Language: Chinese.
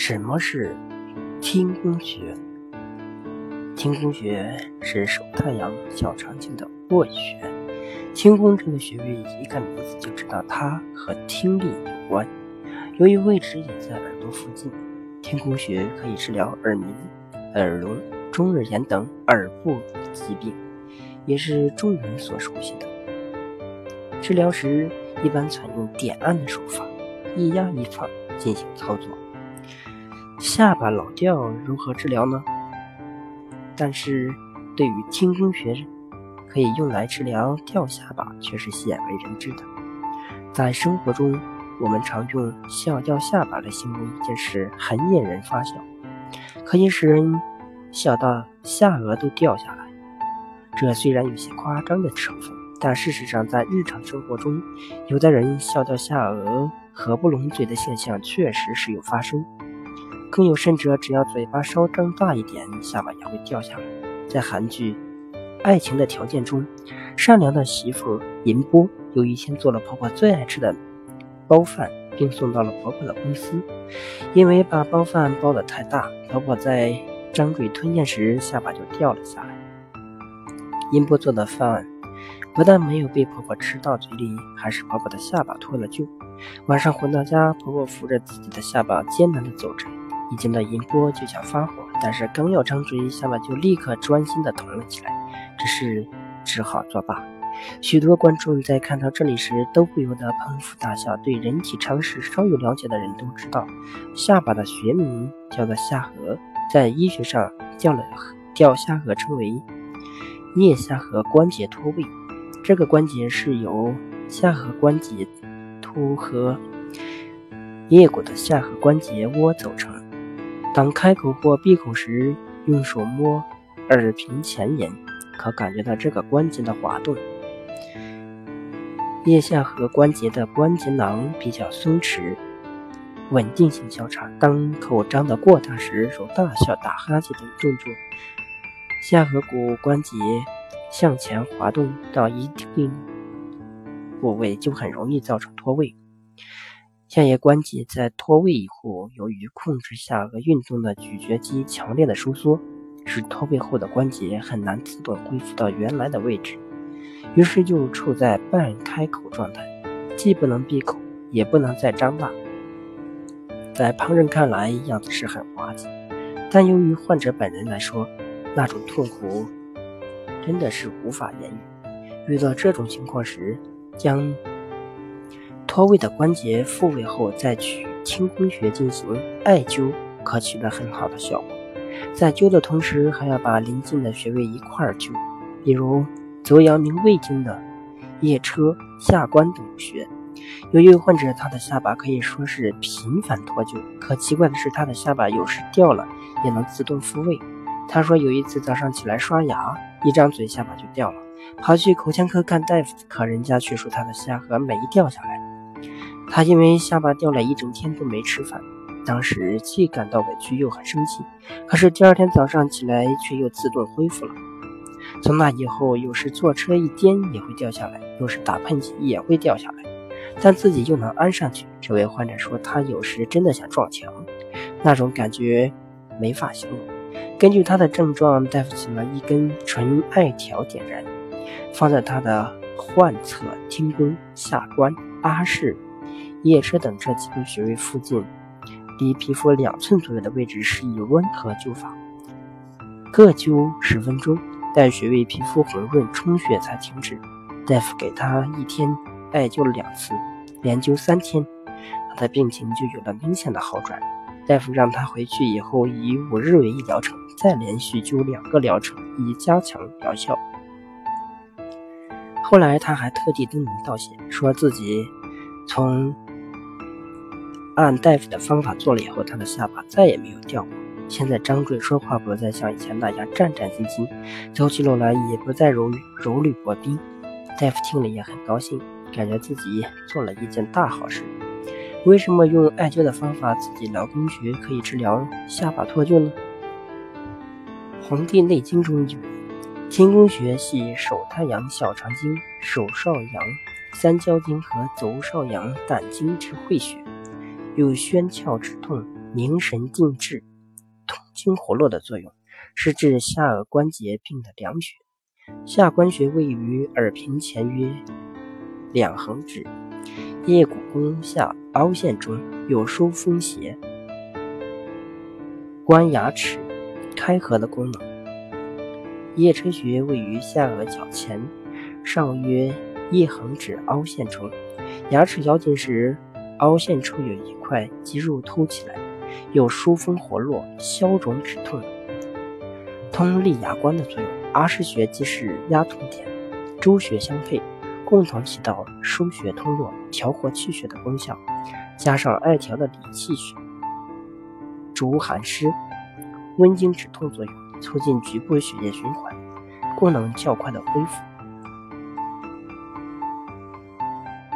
什么是听宫穴？听宫穴是手太阳小肠经的沃穴。听宫这个穴位，一看名字就知道它和听力有关。由于位置也在耳朵附近，听宫穴可以治疗耳鸣、耳聋、中耳炎等耳部疾病，也是众人所熟悉的。治疗时一般采用点按的手法，一压一放进行操作。下巴老掉如何治疗呢？但是对于天宫穴可以用来治疗掉下巴，却是鲜为人知的。在生活中，我们常用笑掉下巴来形容一件事，很引人发笑，可以使人笑到下颚都掉下来。这虽然有些夸张的成分，但事实上在日常生活中，有的人笑掉下颚、合不拢嘴的现象确实时有发生。更有甚者，只要嘴巴稍张大一点，下巴也会掉下来。在韩剧《爱情的条件》中，善良的媳妇银波，有一天做了婆婆最爱吃的包饭，并送到了婆婆的公司。因为把包饭包得太大，婆婆在张嘴吞咽时，下巴就掉了下来。银波做的饭不但没有被婆婆吃到嘴里，还使婆婆的下巴脱了臼。晚上回到家，婆婆扶着自己的下巴，艰难地走着。一见到银波就想发火，但是刚要张嘴，下巴就立刻专心的疼了起来，只是只好作罢。许多观众在看到这里时都不由得捧腹大笑。对人体常识稍有了解的人都知道，下巴的学名叫做下颌，在医学上叫了掉下颌称为颞下颌关节脱位。这个关节是由下颌关节突和颞骨的下颌关节窝组成。当开口或闭口时，用手摸耳屏前沿，可感觉到这个关节的滑动。腋下颌关节的关节囊比较松弛，稳定性较差。当口张得过大时，如大笑、打哈欠等动作，下颌骨关节向前滑动到一定部位，就很容易造成脱位。下颌关节在脱位以后，由于控制下颚运动的咀嚼肌强烈的收缩，使脱位后的关节很难自动恢复到原来的位置，于是就处在半开口状态，既不能闭口，也不能再张大。在旁人看来，样子是很滑稽，但由于患者本人来说，那种痛苦真的是无法言喻。遇到这种情况时，将。脱位的关节复位后，再取清宫穴进行艾灸，可取得很好的效果。在灸的同时，还要把邻近的穴位一块儿灸，比如足阳明胃经的腋车、下关等穴。有一位患者，他的下巴可以说是频繁脱臼，可奇怪的是，他的下巴有时掉了也能自动复位。他说，有一次早上起来刷牙，一张嘴下巴就掉了，跑去口腔科看大夫，可人家却说他的下颌没掉下来。他因为下巴掉了一整天都没吃饭，当时既感到委屈又很生气。可是第二天早上起来却又自动恢复了。从那以后，有时坐车一颠也会掉下来，有时打喷嚏也会掉下来，但自己又能安上去。这位患者说，他有时真的想撞墙，那种感觉没法形容。根据他的症状，大夫请了一根纯艾条点燃，放在他的患侧听宫、下关、阿是。腋车等这几个穴位附近，离皮肤两寸左右的位置，施以温和灸法，各灸十分钟，待穴位皮肤红润充血才停止。大夫给他一天艾灸了两次，连灸三天，他的病情就有了明显的好转。大夫让他回去以后以五日为一疗程，再连续灸两个疗程，以加强疗效。后来他还特地登门道谢，说自己从。按大夫的方法做了以后，他的下巴再也没有掉过。现在张嘴说话不再像以前那样战战兢兢，走起路来也不再如如履薄冰。大夫听了也很高兴，感觉自己做了一件大好事。为什么用艾灸的方法自己劳宫穴可以治疗下巴脱臼呢？《黄帝内经》中有：天宫穴系手太阳小肠经、手少阳三焦经和足少阳胆经之会穴。有宣窍止痛、凝神静志、通经活络的作用，是治下颌关节病的良穴。下关穴位于耳屏前约两横指，腋骨弓下凹陷中，有疏风邪、关牙齿开合的功能。腋车穴位于下颚角前，上约腋横指凹陷中，牙齿咬紧时，凹陷处有一块肌肉凸起来，有疏风活络、消肿止痛、通利牙关的作用。阿是穴既是压痛点，诸穴相配，共同起到疏血通络、调和气血的功效。加上艾条的理气血，主寒湿、温经止痛作用，促进局部血液循环，功能较快的恢复。